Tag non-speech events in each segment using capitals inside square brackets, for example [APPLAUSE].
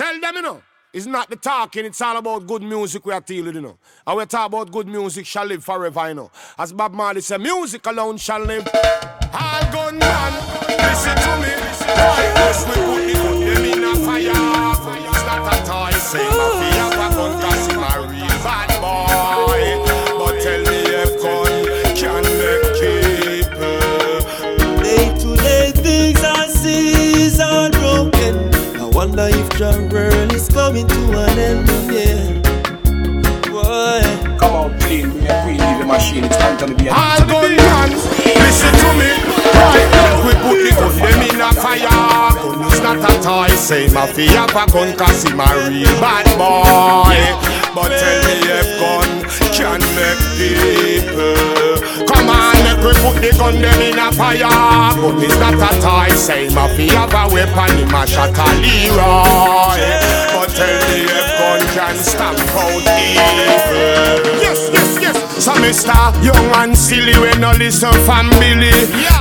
Tell them, you know. It's not the talking, it's all about good music we are dealing, you know. And we talk about good music shall live forever, you know. As Bob Marley said, music alone shall live. All gun man, listen to me. Right, yes, we put the in a fire. It's not a toy, say world is coming to an end, yeah. Boy. Come on, play, we are free, leave the machine. It's time to be a All gun man, listen to me. Right, we put the gun them in a fire. Is not a toy. Say my fear have a gun cause him a real bad boy. But tell me if gun can make people. Come on, make we put the gun them in a fire. Gun is not a toy. Say my fear have a weapon. Him a shot a Leroy. But tell me if gun can stamp out evil. Yes, yes, yes. So Mr. Young and silly when no listen family.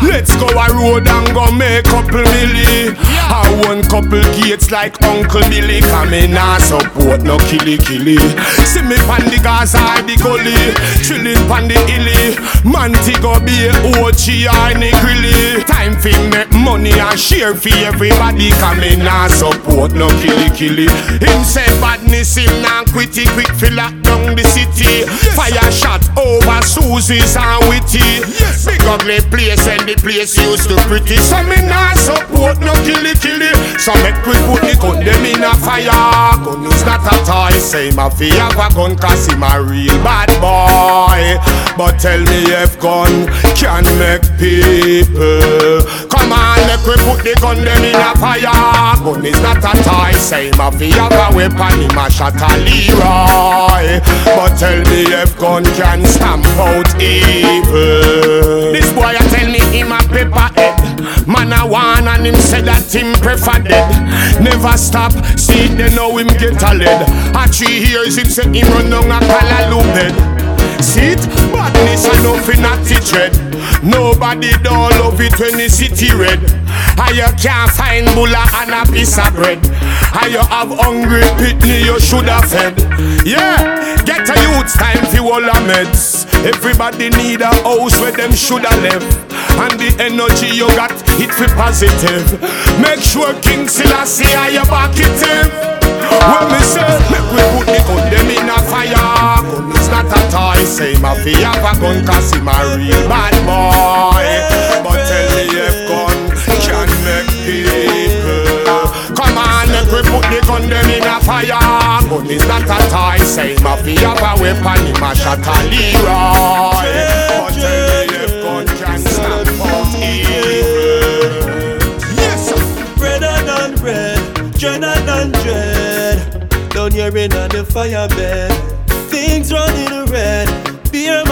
Let's go a road and go make a couple milli. I want couple gates like Uncle Billy. Come in and support no killy killy. See me pan the Gaza the gully. Chillin' pan the illy Montego Bay, Ochi or Negrili Time fi make money and share fi everybody. Come in and support no killy killy. Him say badness him nah quit it. Quick fi lock down the city. Fire shot over Susie's and Witty. Big ugly place and the place used to pretty. So me nah support no killy killy. So make we put the gun them in a fire. Gun is not a toy. Say my fi have a gun cause him a real bad boy. But tell me if gun can make people Come on we put the gun them in a fire. Gun is not a toy Say my fi a weapon him a shot a Leroy. But tell me if gun can stamp out evil. This boy a tell me him a paper head. Man a one and him said that him prefer dead. Never stop, see they know him get a lead. A three years him say him run down a Callaloo bed See it? Badness and nothing not it dread Nobody don't love it when the city red How you can't find bulla and a piece of bread? How you have hungry pitney you should have fed? Yeah, get a youth time for all the meds. Everybody need a house where them should have live. And the energy you got, it fi positive. Make sure King Selassie are you back it him When me say, make we put the gun them in a fire. Gun is not a toy, say my have a gun cause him a real bad boy. But tell me if gun we put the gun them in a fire. Gun is not a toy, say my fi have weapon him a shot a Leroy. Me gun Yes, dread. Down here in the fire bed, things running red. Beer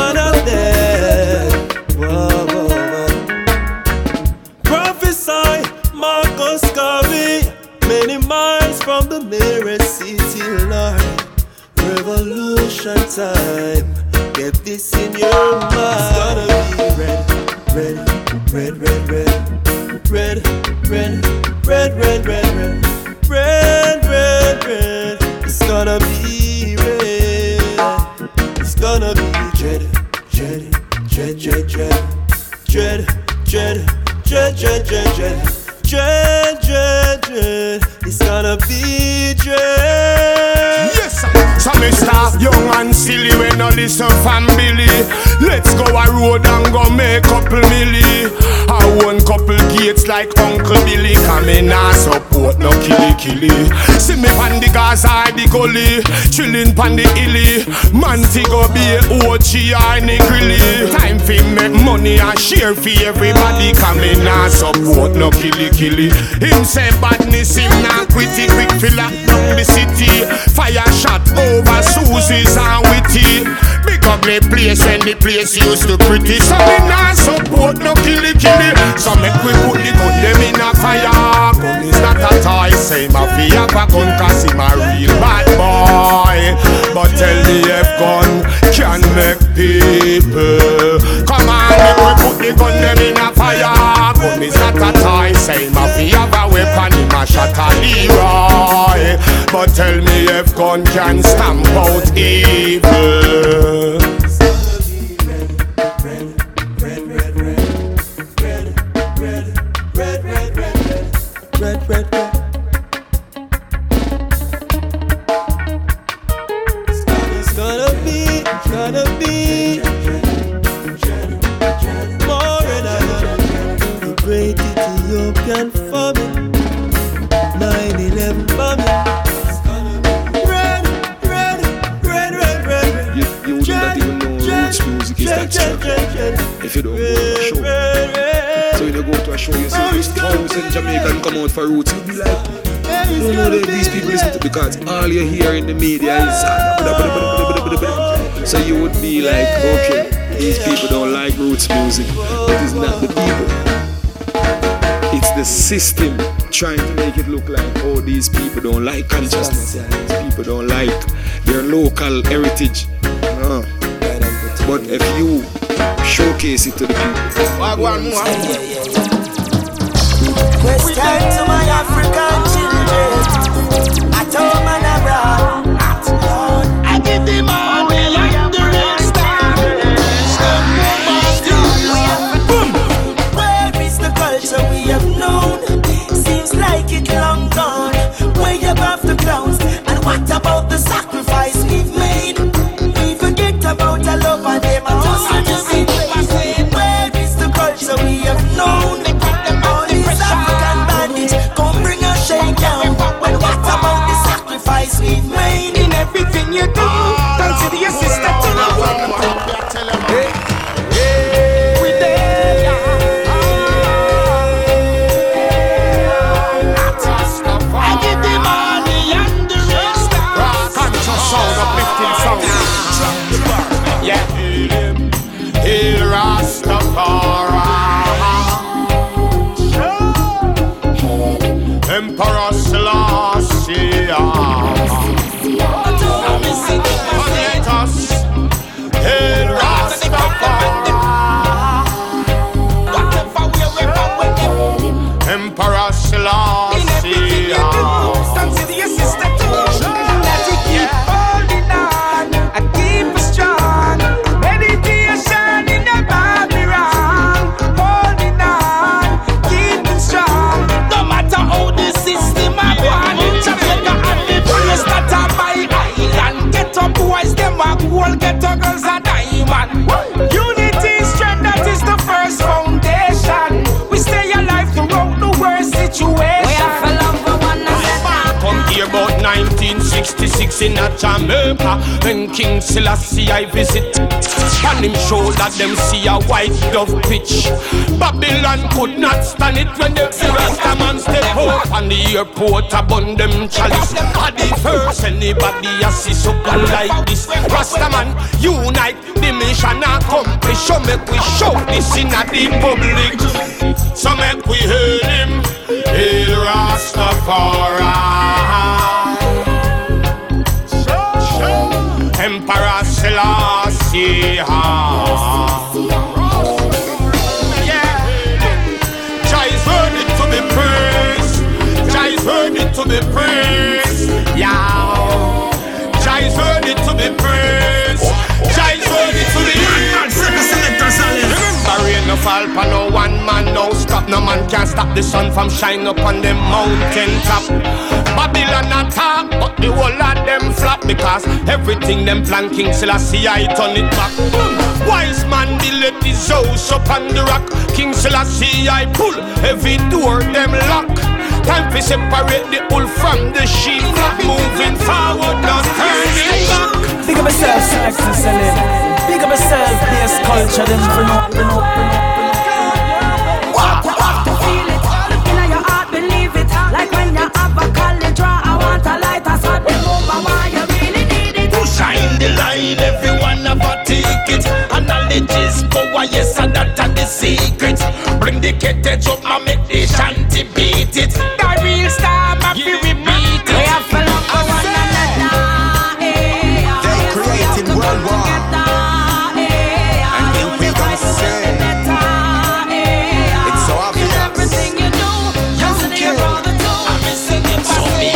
pan the illy. Montego Bay, Ochi or Negrili. Time fi make money and share fi everybody. Come in and support no killy killy. Him say badness him not quit it quick fi lock down the city. Fire shot over Susie's and Witty. Big ugly place when the place used to pretty. So me not support no killy killy. So make we put the gun them in a fire. Gun is not a toy. Say my fi have a gun cause him a real bad boy. But tell me if gun can make people. Come on, make we put the gun them in a fire. Gun is not a toy. Say my fi a weapon. Him a shot a Leroy. But tell me if gun can stamp out evil. Out for roots. You be like, you don't know that these people listen to because all you hear in the media is. So you would be like, okay, these people don't like roots music. but It is not the people. It's the system trying to make it look like, oh, these people don't like consciousness. These people don't like their local heritage. No. But if you showcase it to the people, Question to my African children. I told man abroad. I give them all 1966 in a Jamaica When King Selassie I visit. On him shoulder them see a white dove pitch. Babylon could not stand it when the Rastaman step out. On the airport upon them chalice. At the first anybody a see something like this? Rastaman unite the mission accomplished. So make we show this in a the public. So make we hail him. Hail Rastafari fall for no one man. No stop No man can stop the sun from shine up on them mountain top. Babylon attack but the whole of them flop Because everything them plan King Selassie I turn it back. Wise man build his house up on the rock. King Selassie I pull every door them lock. Time to separate the wool from the sheep. Moving forward, not turning back. Big up yourself, Selector Selim. Big up yourself, bass culture, for no, for no, for no. The line, everyone have a ticket. And knowledge is power, yes, and that are the secret. Bring the kettle up, and make the shanty beat it. The real star, my fi repeat We it. have to for one another. They created world war. And then we gonna say, It's so obvious. Everything you do, consider your brother too. I'm singing So me,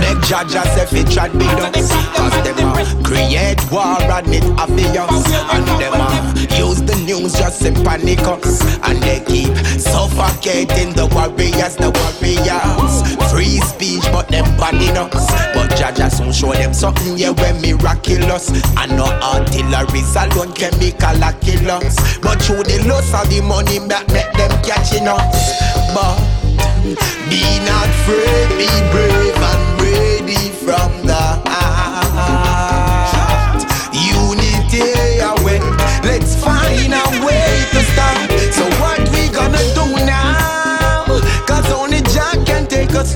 Beg Jaja say fi trad me down Cause them a create war and it obvious. And them a use the news just to panic us. And they keep suffocating the warriors, the warriors. Free speech but them banning us But Jaja soon show them something yeah when miraculous. And no artilleries alone chemical a kill us. But through the loss of the money make, make them catching us But be not afraid, be brave and ready from the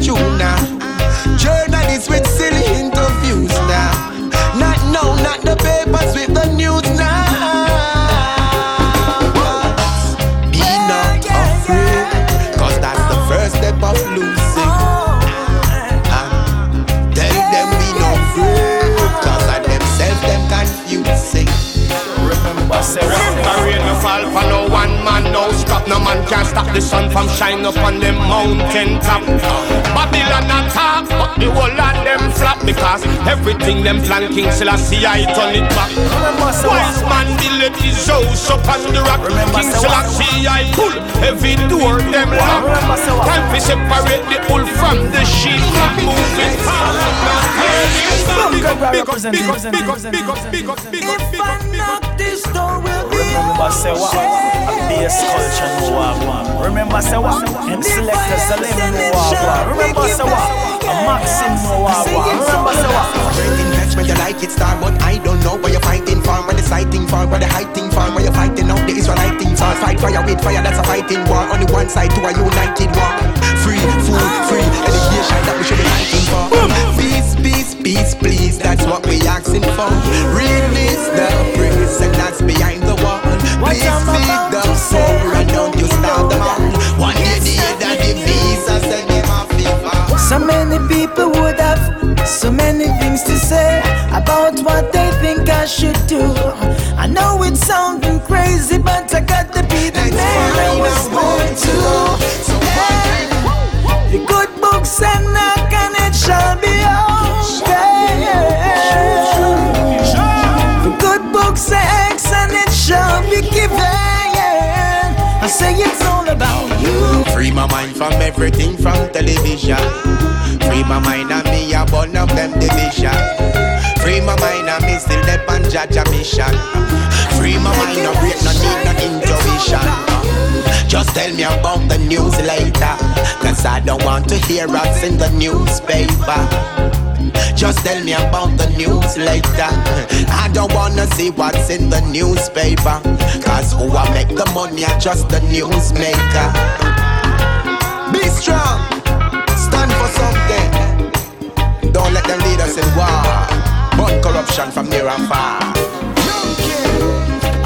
tune now. No. No man can stop the sun from shining up on them mountain top. Babylon attack, but the whole of them flop because everything them plan King Selassie I turn it back. Wise man build his house up on the rock. King? Selassie I pull every door them lock. Remember, say what? Time to separate the wool from the sheep. Moving Big up, big up, big up, big up, big up, big up, big up, big up, big up. This door will be Remember, say what? A bass culture no one. Remember, say what? M selector Salim no one. Remember, say what? A Maxim no one. Remember, say what? Great investment, you like it, star, but I don't know what you're fighting for, what the sighting for, what the hiding for, what you're fighting out the Israelite things are. Fight fire with fire, that's a fighting war. On the one side, to a united war. Free food, free education, that we should be fighting for. Peace, peace, peace, please, that's what we asking for. Release the prison that's behind the wall. Please feed So many people would have so many things to say about what they think I should do. I know it's sounding crazy, but I got to be the Let's man I was born to go. So what The good books and knock and it shall be open. The good books say X and it shall be given. I say it's all about you. Free my mind from everything from television. Free my mind and me a burn up them division. Free my mind and me still dep on Jaja mission. Free my mind, no break, no need, no intuition. Just tell me about the news later. Cause I don't want to hear us in the newspaper. Just tell me about the news later. I don't wanna see what's in the newspaper. Cause who I make the money are just the newsmaker. Be strong, stand for something. Don't let them lead us in war. But corruption from near and far.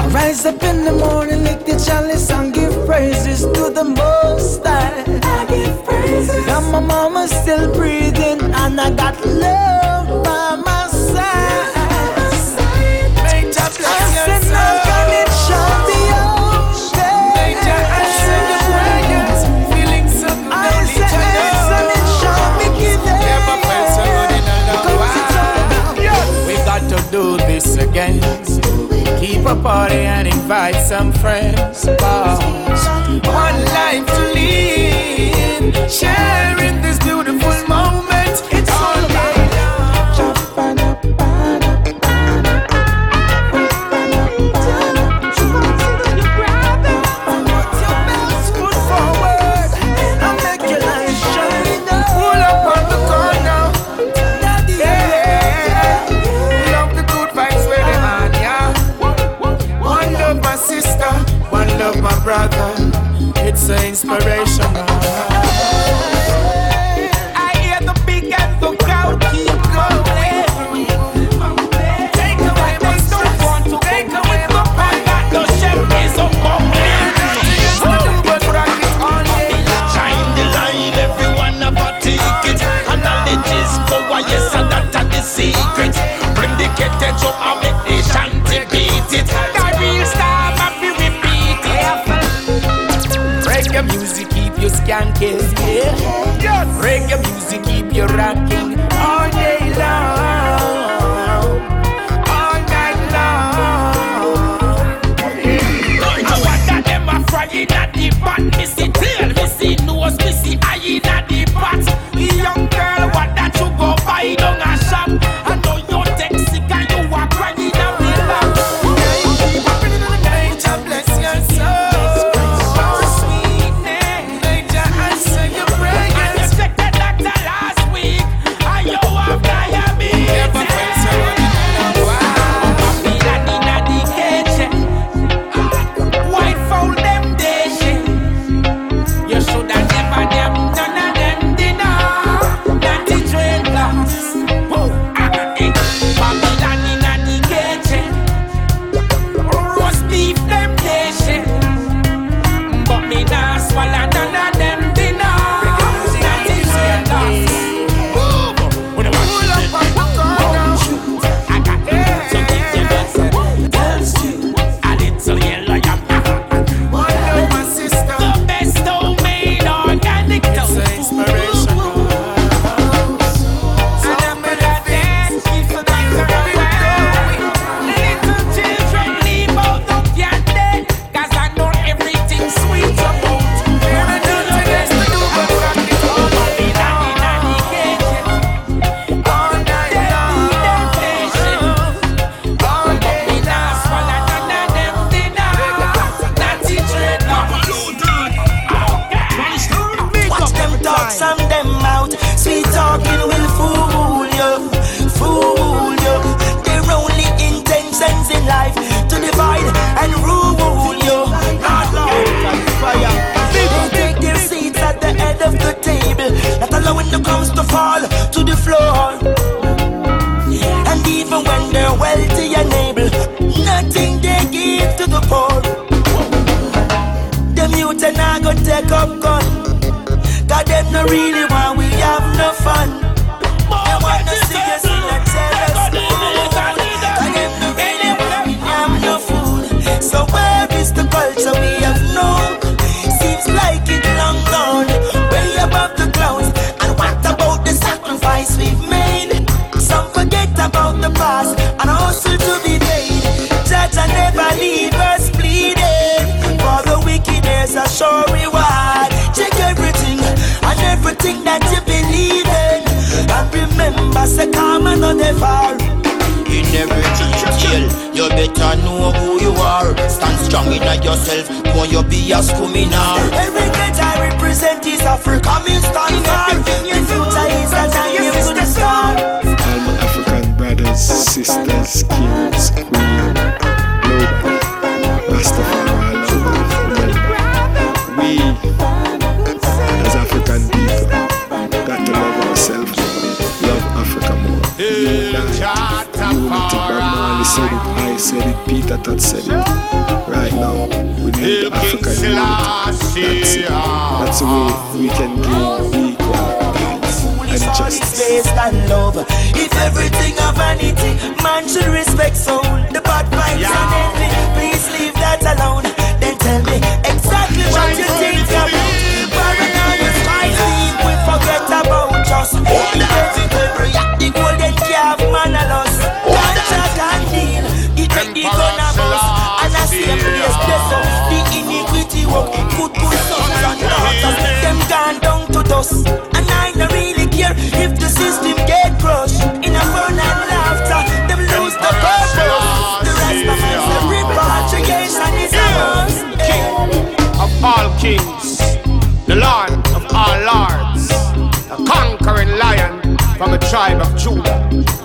I rise up in the morning, lick the chalice and give praises to the Most High. I give praises. And my mama's still breathing, and I got love party and invite some friends. Cause one life to live. Sharing this kiss, yeah. Yes. Reggae music keep you rocking. Really want we have no fun. They wanna see us in a. And them really want we have no food. So where is the culture we have known? Seems like it long gone, way above the clouds. And what about the sacrifice we've made? Some forget about the past and hustle to be paid. Judge and never leave us bleeding. For the wicked there's a sure reward. Check everything and everything that you believe in. And remember, say karma no never. In every detail, you better know who you are. Stand strong in yourself, know you be a criminal. Every get I represent is Africa, me stand for. The future is a time to the star. All my African brothers, sisters, kings, I, unity, Bob Marley said it, I said it, Peter Tosh said it. Right now, we need African unity. That's it. That's the way we can gain equal rights and justice. on love. If everything of vanity, man should respect soul. The bad vibes and envy, please leave that alone. Dust. And I don't really care if the system get crushed. In a fun and laughter, them lose the purpose. The rest of us, the repatriation is a must. of all kings, the Lord of all lords, the conquering lion from the tribe of Judah,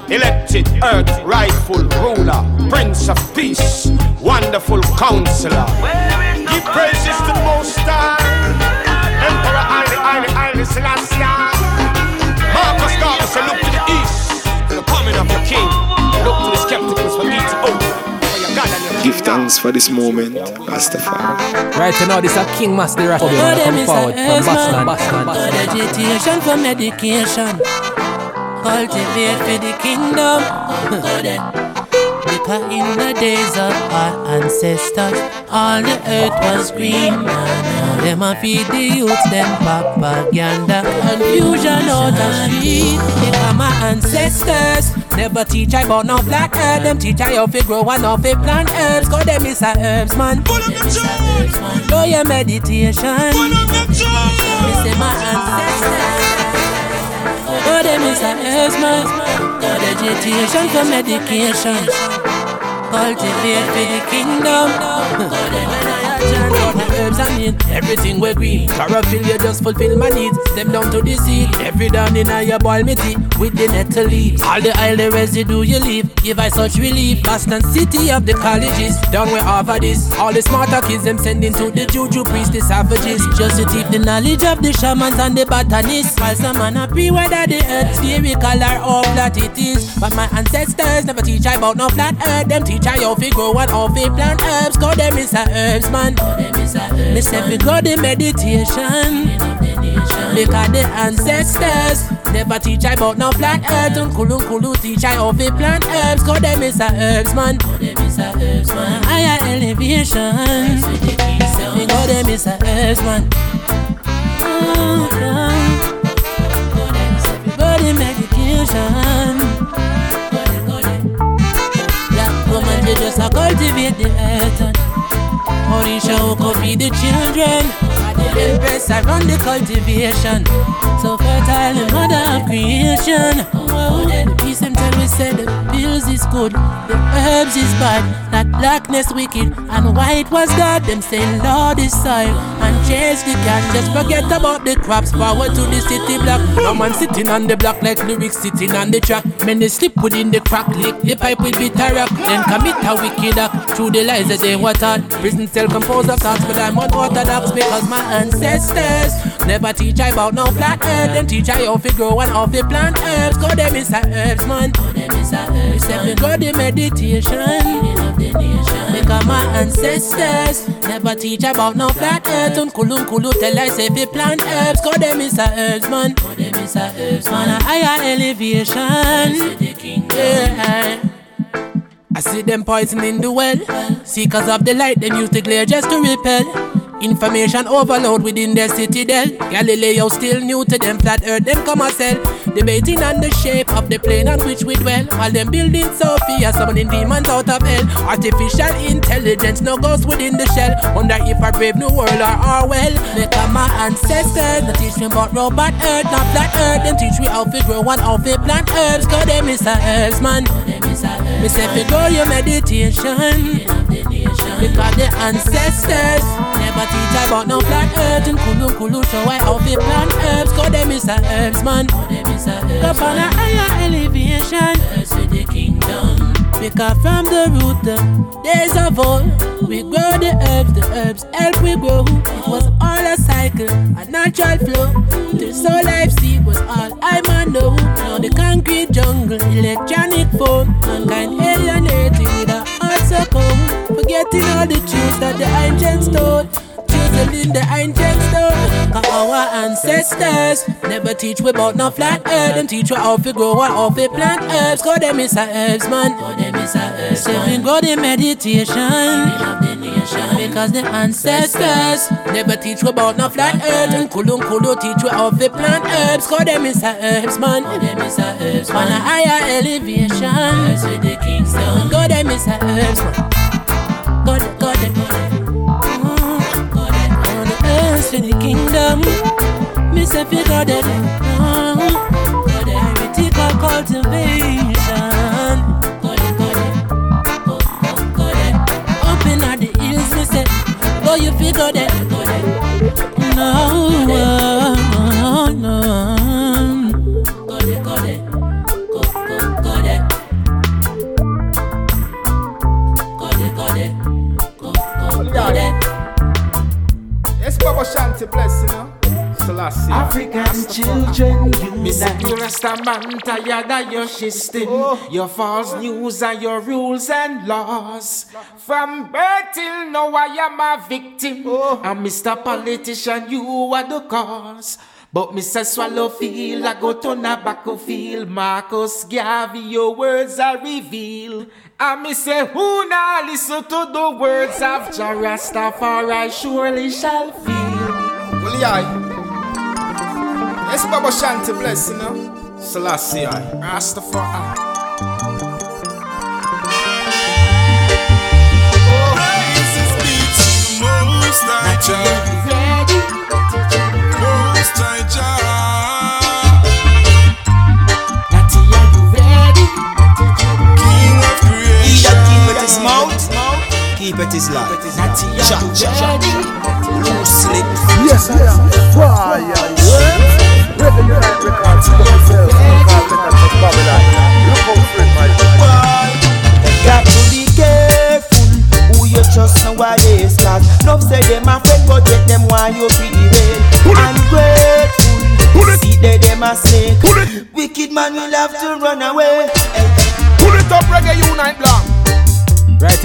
elected earth rightful ruler, prince of peace, wonderful counselor. Give praises the Most High, Haile Haile Selassie. Marcus Garvey said, look to the east, to the coming of your king. Look to the skepticals for Ethiopia, for your God and your Give thanks for this moment, Rastafari. Right now, this a King Master Rap. Oh, them Come is forward a from Boston, Boston, Boston. Education for medication. Cultivate for the kingdom. because in the days of our ancestors, all the earth was green. Them a feed the youth them propaganda. Confusion out the street. Because my ancestors never teach I about no black herb. Them teach I how to grow and how to plant herbs. Cause them is a herbs man. Do your meditation. Me say my ancestors. Oh, them is a herbs man. God education for medication. Cultivate for the kingdom. [LAUGHS] Herbs and meat, everything we green. Chlorophyll, you just fulfill my needs. Them down to the seed. Every down in your boil me tea with the nettle leaves. All the oil, the residue you leave. Give I such relief. Boston city of the colleges. Down where Harvard is. All the smarter kids them sending to the juju priest, the savages. Just to teach the knowledge of the shamans and the botanists. While some man pre whether the earth spherical or how flat it is. But my ancestors never teach I about no flat earth. Them teach I how to grow and how to plant herbs. Cause them a herbs man. Me say we go the meditation. Because the ancestors never teach I about no plant earth. And kulu kulu teach I how to plant herbs. Cause them is a herbs man. Higher elevation. We go them is a herbs man. Oh, yeah. Body medication. Black woman, they just a cultivate the earth. And Orisha could feed the children. The empress I run the cultivation. So fertile the mother of creation. Oh, the peace them tell we say the bills is good, the herbs is bad, that blackness wicked and white was God. Them say Lord is soil and chase the cat. Just forget about the crops. Forward to the city block. No man sitting on the block like lyrics sitting on the track. Many slip within the crack, lick the pipe with bitter rock. Then commit a wicked act through the lies that they were taught. Prison cell composed of thoughts, but I'm unorthodox because my ancestors Never teach I about no flat earth. Them teach I how fi grow and how fi plant herbs. Go them a herbs man. Go them is a herbs man. Go the meditation. Because my ancestors never teach about no flat earth. Unkulunkulu tell I say fi plant herbs. Go them is a herbs man. Them is a herbs man. A higher elevation. Yeah. I see them poisoning the well. Seekers of the light, them use the glare just to repel. Information overload within their citadel. Galileo still new to them, flat earth them come a sell. Debating on the shape of the plane on which we dwell. While them building Sophia, summoning demons out of hell. Artificial intelligence no goes within the shell. Wonder if a brave new world are our well. They come my ancestors, they teach me about robot earth, not flat earth. Them teach we how to grow and how to plant herbs. Cause them is a herbs man. Me say fi grow your meditation. Because the ancestors never teach about no flat earth and kulu kulu show I how to plant herbs. Cause them is a herbs man. Up on a higher elevation. Earth with the kingdom. Because from the root, the days of old, we grow the herbs, the herbs help we grow. It was all a cycle, a natural flow. The soul life seed was all I man know. Now the concrete jungle, electronic phone, mankind alienated uh, Forgetting all the truths that the ancients told in the ancient stone. Cause our ancestors never teach we about no flat earth. Them teach we how to grow and how to plant herbs. Cause them is herbs man. Cause them is a we go the meditation. Because the ancestors never teach we about no flat earth. And kulun kulu teach we how to plant herbs. Cause them is a herbs man. Cause them is a herbs man. On a higher elevation. Herbs with the Kingston. Cause them is a herbs man. God, God, God to the kingdom. Me say fi go there, no. Go there, heretical cultivation. Go go you fi go there. No, no, no. Go there, go there, go, go, go there. Go there, go there, go, go, go there. Yes, Baba Shanti bless, you know. Selassie. African children, you that you Rasta man tired of your system, Oh. your false news and your rules and laws. From birth till now, I am a victim. Oh. And Mr. Politician, you are the cause. But Mr. Swallow feel I go to Nabaco field. Marcus Garvey, your words are revealed. And me say, who now listen to the words of Jah Rastafari surely shall feel. Well, yeah. Yes, Baba Shanti bless, you know. Selassie, I. Rastafari. Most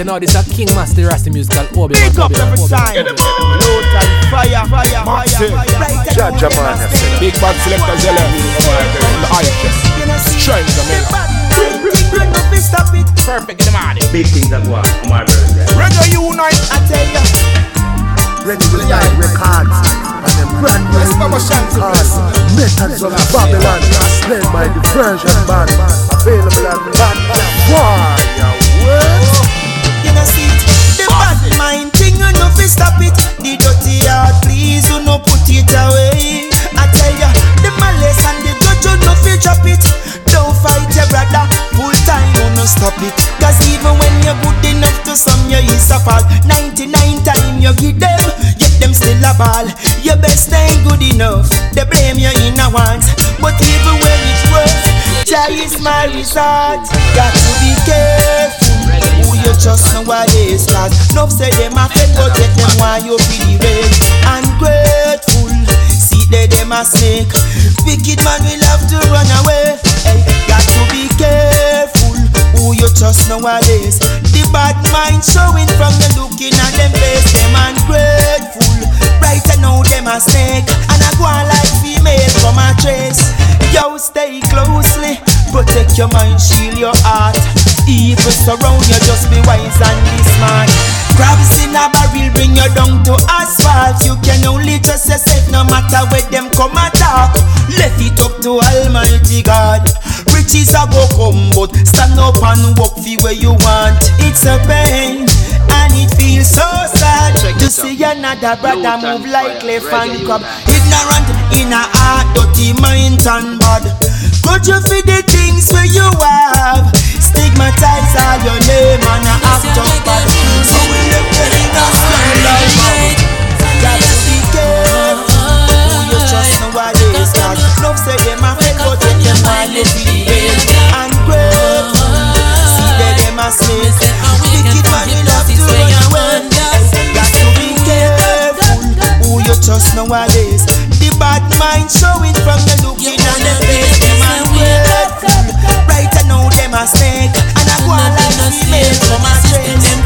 now, this a King Master Rasta musical oh, Obi. Pick oh, up every oh, time Load and fire, fire, fire, fire Right Jah Jah man. Eh? Big bad selector Zella. The Irish. Strength, I mean. Up and stop it Perfect in the morning. Big things that go on, my brother. Reggae Unite. I tell ya Reggae Unite Records. And them brand new Yes, Baba Shanti bless, called you know. Methods of Babylon. Led by the version band. Available on Bandcamp. Fire. Well. Know see it The bad mind thing you know stop it. The dirty heart please you know put it away. I tell ya The malice and the grudge you know fi drop it. Don't fight your brother Full time you know stop it. Cause even when you're good enough to some you is a fall. 99 time you give them Yet them still a ball. Your best ain't good enough They blame you in a once But even when it's worse Jah is my resort Got to be careful who you trust nowadays Cause enough say them a friend but yet them want you for the rain Ungrateful See they them a snake. Wicked man will have to run away. Hey, got to be careful who you trust nowadays. The bad mind showing from the looking at them face. Them ungrateful. Right now them a snake and I go on like female from a trace. Yo, stay closely. Protect your mind, shield your heart. Evil surround you, just be wise and be smart. Crabs in a barrel bring you down to asphalt. You can only trust yourself no matter where them come attack. Left it up to Almighty God. Riches a go come, but stand up and walk for where you want. It's a pain and it feels so sad to see another brother move like left and crab. Ignorant in a heart, dirty mind and bad. Could you feel the things where you have? Stigmatize all your name and a of bad. So we live in a style like that. Got to be careful who you trust love them a fake, but then them a live in vain. Ungrateful, see them man have to to be careful who you trust nowadays. The bad mind showing from the looking on the face. Them ungrateful. Right now them a snake, and I go on like female from a trace.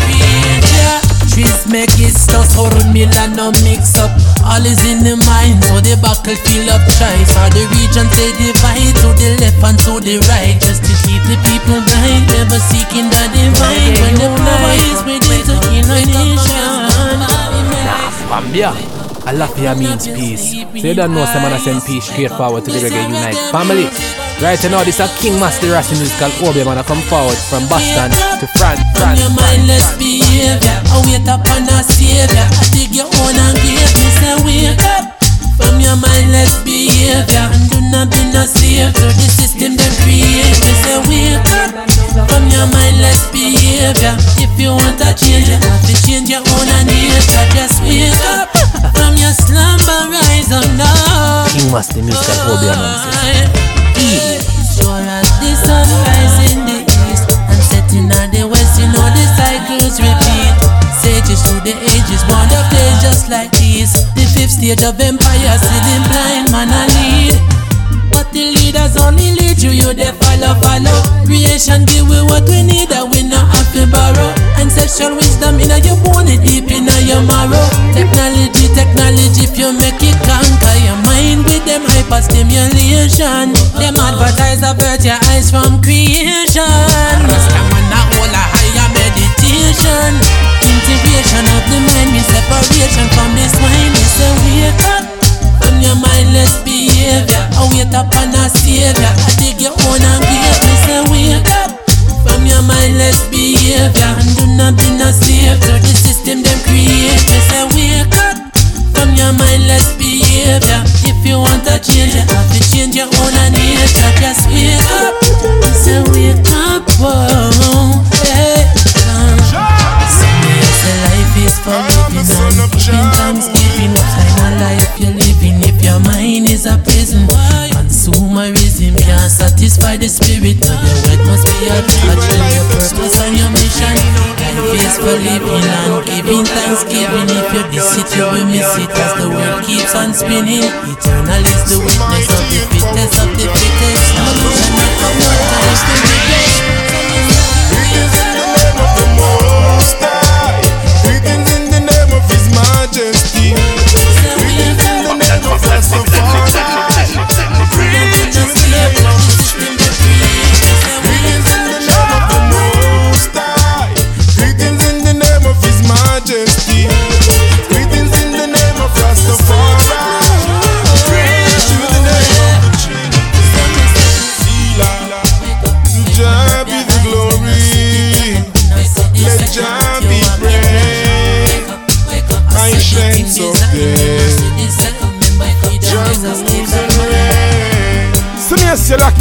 Trees make it stuff for a meal and no mix up. All is in the mind, so the battlefield of choice. All the regions they divide to the left and to the right, just to keep the people blind, never seeking the divine. When the power is within to kill a nation. Alafia means peace. So you don't know someone send peace straight forward to the Reggae Unite family. Right now, this is a King Master Rasta musical Obi man come forward from Boston to France, From France, your France. mindless behavior, I wait upon a savior. I dig your own and give me say wake up. From your mindless behavior, and do not be no slave to the system them create. Me say wake up. From your mindless behavior, if you want to change, you have to change your own and nature. Just wake up. Your slumber, rise up now. King Master musical Obi man. Sure as the sun rise in the east and setting at the west, you know the cycles repeat. Sages through the ages, born of days just like these. The fifth stage of empire, sitting blind man a lead. But the leaders only lead you, you they follow, follow. Creation give we what we need, and we not have to borrow. Ancestral wisdom in your bone, deep in your marrow. Technology, technology, if you make it conquer your mind with them hyperstimulation. Them advertise avert your eyes from creation. Rasta man a hold a higher meditation. Integration of the mind, me separation from this wine. Me say wake up from your mindless behavior. I wait upon a savior. I dig your own and give me say wake up from your mindless behavior. And do not be no to the system them create. Me say wake up from your mindless behavior. If you want to change, you have to change your own nature. Just wake living and giving thanksgiving. If you diss it, you will miss it as the world keeps on spinning. Eternal is the witness of the fittest of the fittest. Not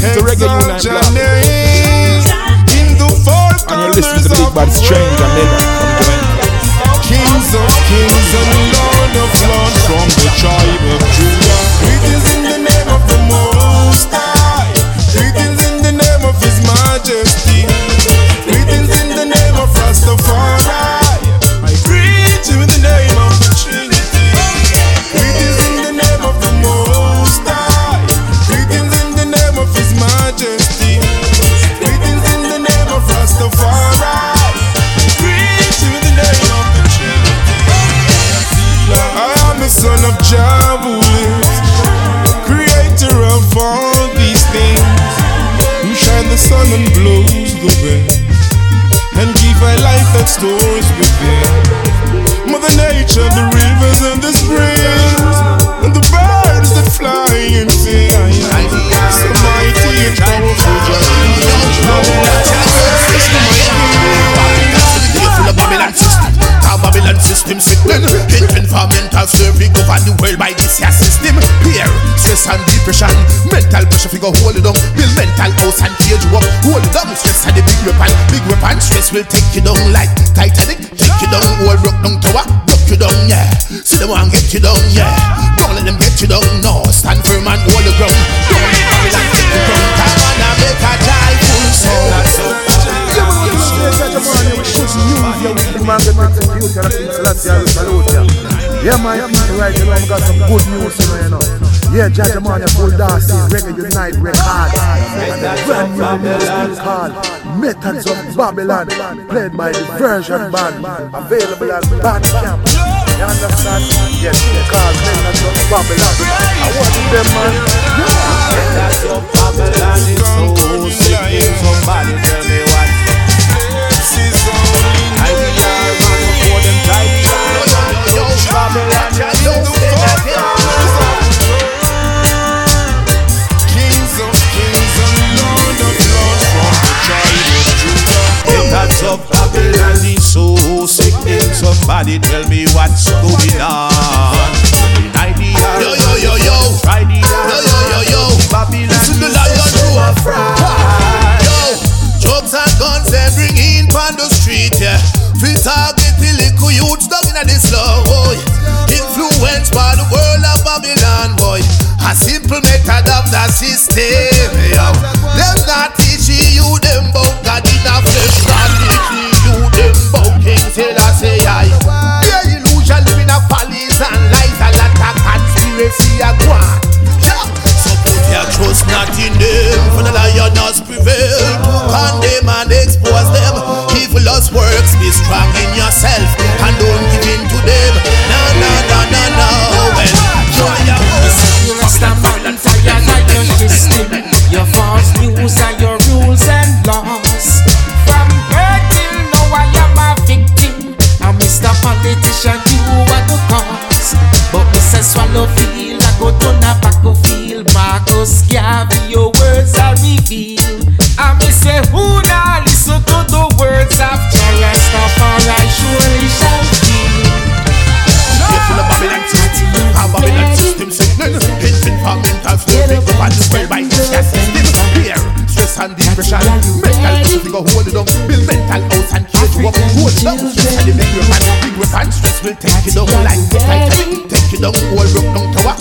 you're Reggae Unite Jah Block. name in the four And you're listening to the Big Bad Stranger Mega from Jamaica. Kings of kings and Lord of lords from the tribe of Judah. Greetings in the name of the Most High. Greetings in the name of His Majesty. Greetings in the name of Rastafari. This will take you down like Titanic. Take you down, wall rock down tower, rock you down, yeah. See the one get you down, yeah. Don't let them get you down, no. Stand firm and hold the ground. Don't let Babylon take the ground. I wanna make a die full soul. Yeah, man, yeah, man, right, you know, we got some good news, you know. Yeah, Jajamania, Bull Darcy, Reggae Unite, Record. And the brand new music called Methods of Babylon, played by the version band, available at Bandcamp. You understand? Yes, because Methods of Babylon. I want them, man. Methods of Babylon is so sick, somebody. and depression. Mental health, go hold it down. Build mental house and cage you up. Hold it down. Stress and the big weapon. Big weapon. Stress will take you down. Life will take you down. Take you down. All broke down tower.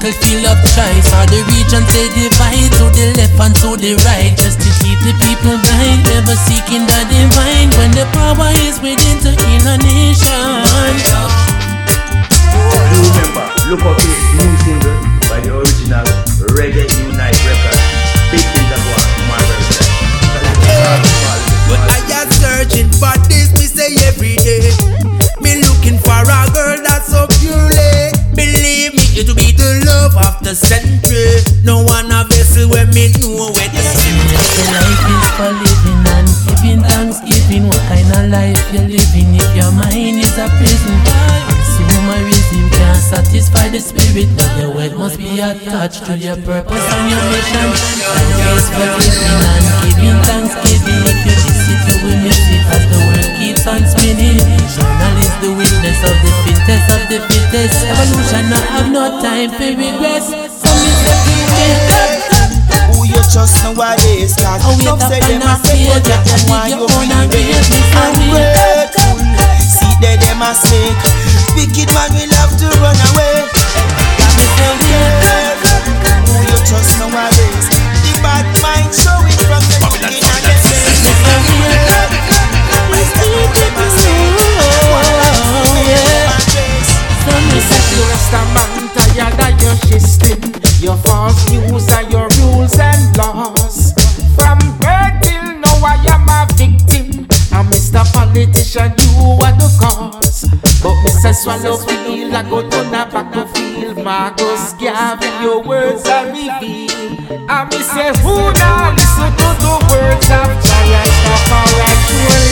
So the battlefield of choice. Or the region they divide to the left and to the right, just to keep the people blind, never seeking the divine. When the power is within to heal a nation. Remember, look up this new single by the original Reggae Unite record. Big things are going on my. But I am searching for this, the century. No one a vessel when me know where the The life is for living and giving thanksgiving. What kind of life you're living if your mind is a prison? Consumerism can't satisfy the spirit, but your wealth must be attached to your purpose and your mission. Life is for living and giving thanksgiving. If you miss it, you will miss it as the world keeps on spinning. Journal is the witness of the fittest of the fittest. Evolution I have no time for regress. So me say. Who you trust nowadays Cause Oh, some say them a fake that And I why you feel and it? grace, me say we Ungrateful See they them a snake. Wicked man will have to run away. Got me say careful Who you trust nowadays Say you man tired of your system Your false news and your rules and laws. From birth till now I am a victim. And Mr. Politician you are the cause. But me say swallow feel I go to the back of field Marcus Garvey your words are revealed. And me say who now listen to the words of Giant Rastafari Truly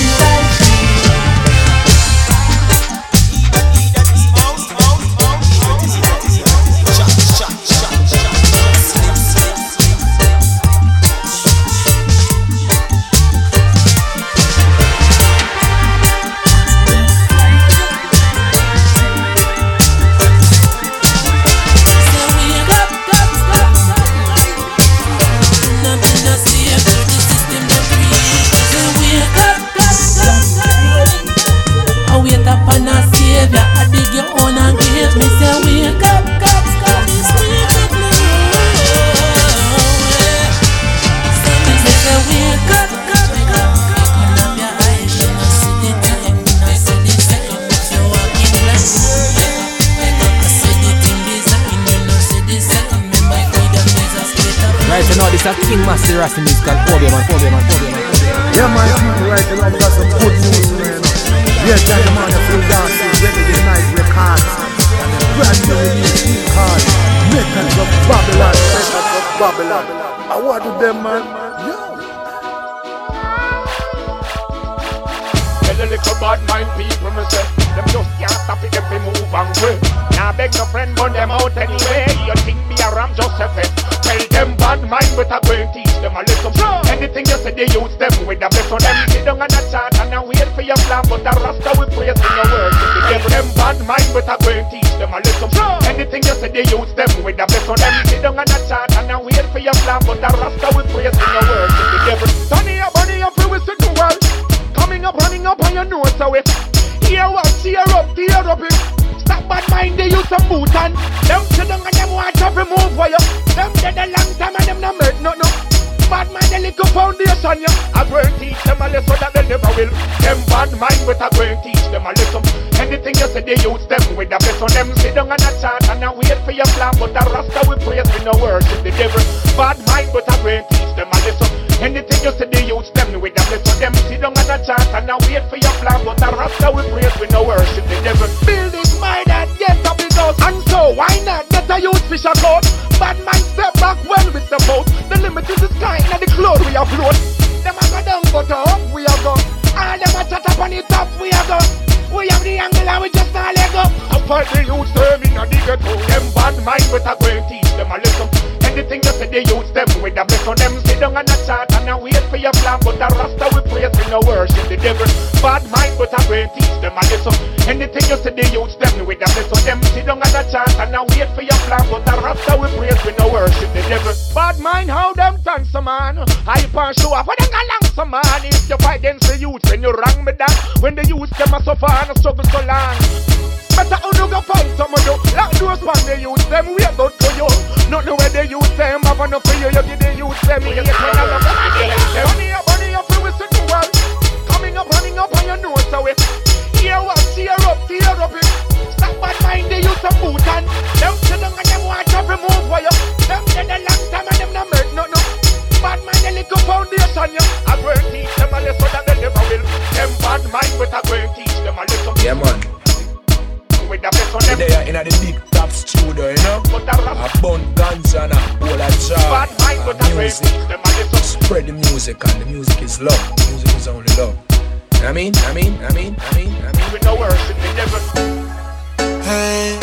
a King Master Rasta musical Obeah man, Obeah man, Obeah man, Obeah man. Yeah, man, people right now got some good news, man. Yeah, Jaja Man, you feel dancing, ready to night records. And a brand new release called Methods of Babylon. Methods of Babylon. I want to them, man. Yo. Tell a little bad mind people me say Them just can't stop it if they move and way Now beg no friend burn them out anyway You think me a ram just a fit Tell them bad mind but I go teach them a lesson Anything you say they use them with a bless on them Sit down on a chart and I wait for your plan But the rasta will praise in your If give them bad mind but I go teach them a lesson Anything you say they use them with a bless on them Sit down on a chart and I wait for your plan But the rasta will praise in your If you give Sunny up, bunny up, we will the world Coming up, running up on your nose away. Here what, tear up, tear up it. Stop bad mind, they use some boot and them sit down and them want to remove for you. A lesson that they never will. Them bad mind, but I go and teach them a lesson. Anything you say, they use them with a bless on them. Sit down and a chant and I wait for your plan, but the rasta will praise me no worship the devil. Bad mind, but I go and teach them a lesson. Anything you say, they use them with a bless on them. Sit down and a chant and I wait for your plan, but the rasta will praise me no worship the devil. Build this mind and get up his house. And so, why not get a youth fish a coat? Bad mind step back well with the boat. The limit is the sky and the cloud we are float. Fight the youth them in a the ghetto. Them bad mind, but I and teach them a lesson. Anything you say, they use them with a bless on them. Sit down and a chat and I wait for your plan, but the rasta we praise we no worship the devil. Bad mind, but I and teach them a lesson. Anything you say, they use them with a bless on them. sit down and a chant and a wait for your plan. But after we praise, we no worship the devil. Bad mind how them dance, man. Hype and show off, them galang, some man. If you fight against the youth, when you wrong me that. When the youth them a suffer and a struggle so long. Lock doors on the youth, them wait out for you. Not the way the youth them have enough for you. You give the youth them hate and I love them. Money up, money up, we listen to one. Coming up, running up on your nose away. Tear up, tear up, tear up it. Stop bad mind the youth of Bhutan. Them sit down and them watch up remove wire. Them dead a long time and them no make no no. Bad mind the little foundation yeah. I go and teach them a lesson that they never will. Them bad mind but I go teach them a lesson. Yeah, man. With the best on them. They are in the big A bun guns and a whole of jar. Bad mind but I go and music. teach them a lesson. Spread the music and the music is love. Music is only love. I mean, I mean, I mean, I mean, I mean. We no worship the devil. Hey,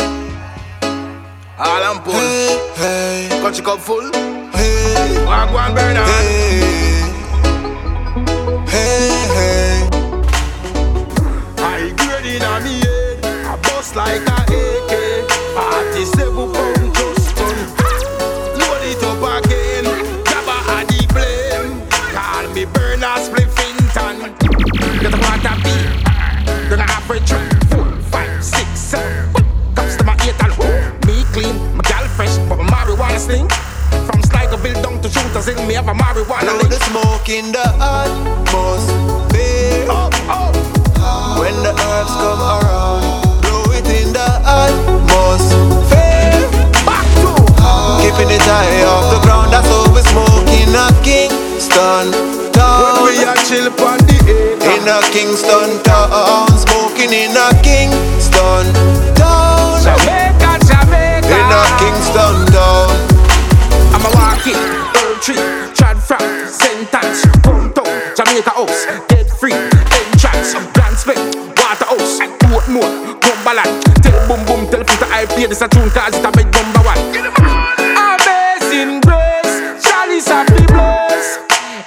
all I'm pull. Hey, hey, country cup full. Hey, one one burner. Hey, hey, hey. I grade in a me head, a bust like a AK. Forty-seven pound shooters in me have a marijuana Blow the smoke in the atmosphere. When the herbs come around, blow it in the atmosphere. Back to keeping it high off the ground. That's how we smoking a Kingston town. When we a chill upon the acre. In a Kingston town, smoking in a Kingston town. Play this a tune cause it a make number one. Amazing grace, Charlie's happy bless.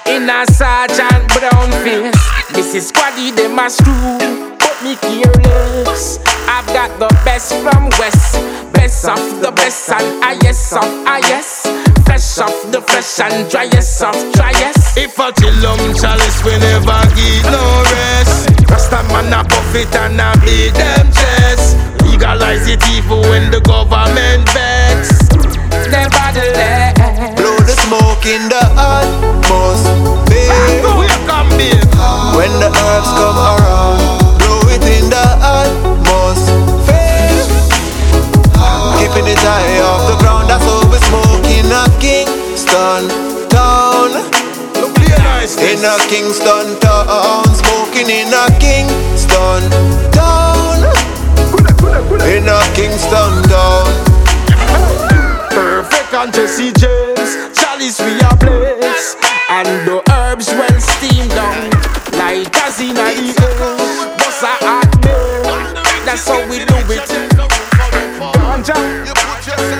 In a Sergeant Brown face, Mrs. Squaddy them a screw, but me careless. I've got the best from West, best of the best and highest of highest. Fresh off the fresh and driest of driest. If a chill um chalice, we never give no rest. Rasta man a puff it and a beat them chest. Legalize it even when the government vex. Nevertheless, Blow the smoke in the atmosphere. Ah, when the herbs come around, blow it in the atmosphere. Keeping it high off the ground, that's how we smoking a Kingston town. In a Kingston town, smoking in a Kingston town. In a Kingston town. Perfect and Jesse James, Chalice we a place, and the herbs well steamed down, like as in a the air. A hot that's how we do it. Ganja,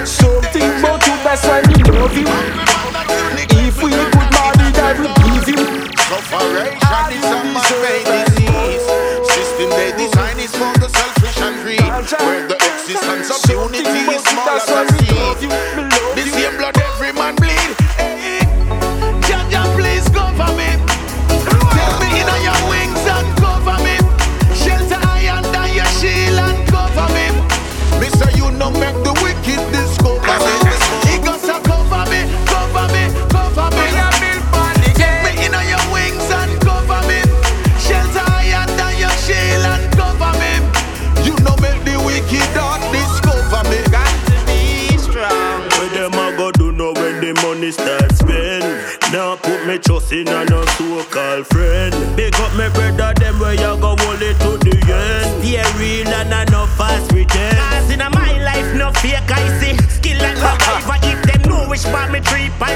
something about you best when you love you. If we put money, that will give you. Sufferation is a man-made disease. System they design is for the selfish and greed. Where the existence of unity is small as a which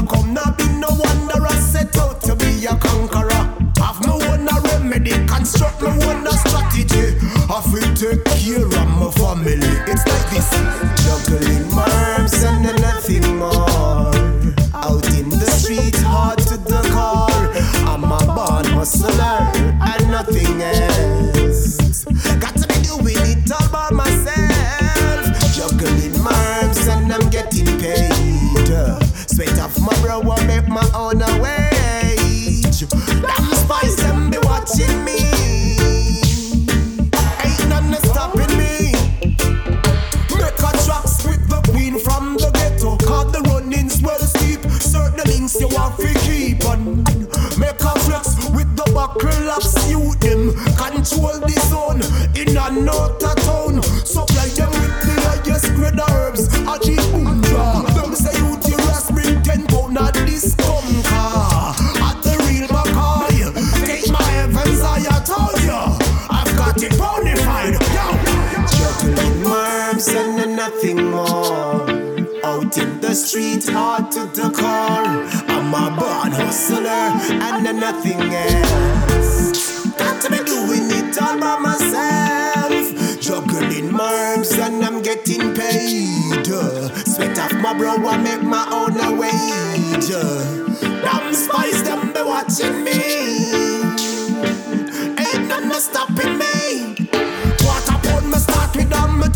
overcome. Not be no wonder I set out to be a conqueror. Have my own remedy, construct my own strategy. I feel take care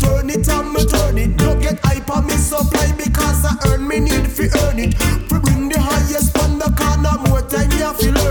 turn it and me turn it. Don't get hype on me supply because I earn me need fi earn it. Fi bring the highest on the corner, more time you fi learn